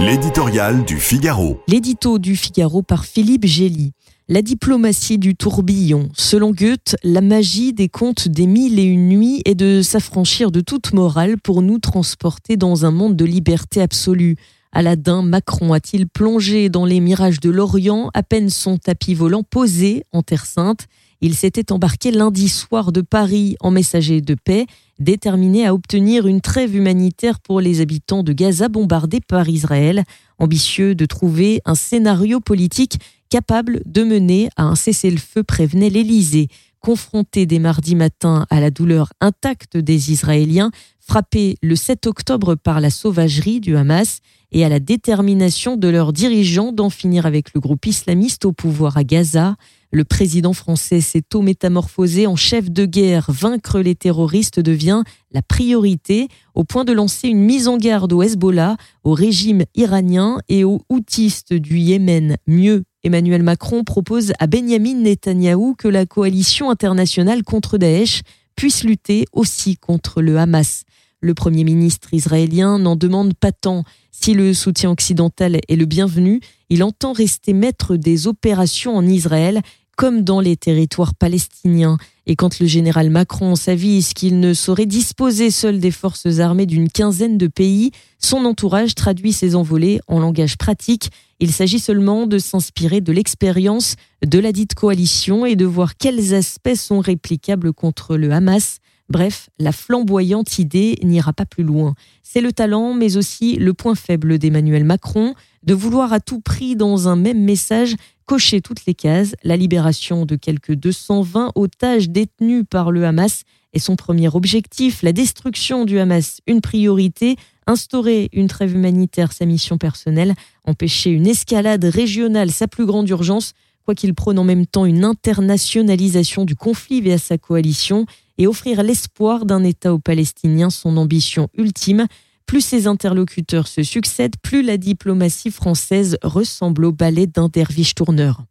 L'éditorial du Figaro. L'édito du Figaro par Philippe Gély. La diplomatie du tourbillon. Selon Goethe, la magie des contes des mille et une nuits est de s'affranchir de toute morale pour nous transporter dans un monde de liberté absolue. Aladin Macron a-t-il plongé dans les mirages de l'Orient? À peine son tapis volant posé en Terre Sainte Il s'était embarqué lundi soir de Paris en messager de paix déterminé à obtenir une trêve humanitaire pour les habitants de Gaza bombardés par Israël, ambitieux de trouver un scénario politique capable de mener à un cessez-le-feu, prévenait l'Élysée. Confronté dès mardi matin à la douleur intacte des Israéliens, frappés le 7 octobre par la sauvagerie du Hamas et à la détermination de leurs dirigeants d'en finir avec le groupe islamiste au pouvoir à Gaza, le président français s'est métamorphosé en chef de guerre. Vaincre les terroristes devient la priorité, au point de lancer une mise en garde au Hezbollah, au régime iranien et aux houtistes du Yémen. Mieux, Emmanuel Macron propose à Benjamin Netanyahou que la coalition internationale contre Daesh puisse lutter aussi contre le Hamas. Le Premier ministre israélien n'en demande pas tant. Si le soutien occidental est le bienvenu, il entend rester maître des opérations en Israël comme dans les territoires palestiniens. Et quand le général Macron s'avise qu'il ne saurait disposer seul des forces armées d'une quinzaine de pays, son entourage traduit ses envolées en langage pratique. Il s'agit seulement de s'inspirer de l'expérience de la dite coalition et de voir quels aspects sont réplicables contre le Hamas. Bref, la flamboyante idée n'ira pas plus loin. C'est le talent, mais aussi le point faible d'Emmanuel Macron, de vouloir à tout prix, dans un même message, cocher toutes les cases. La libération de quelques 220 otages détenus par le Hamas est son premier objectif. La destruction du Hamas, une priorité. Instaurer une trêve humanitaire, sa mission personnelle. Empêcher une escalade régionale, sa plus grande urgence. Quoi qu'il prône en même temps une internationalisation du conflit via sa coalition et offrir l'espoir d'un État aux Palestiniens, son ambition ultime. Plus ses interlocuteurs se succèdent, plus la diplomatie française ressemble au ballet d'un derviche tourneur.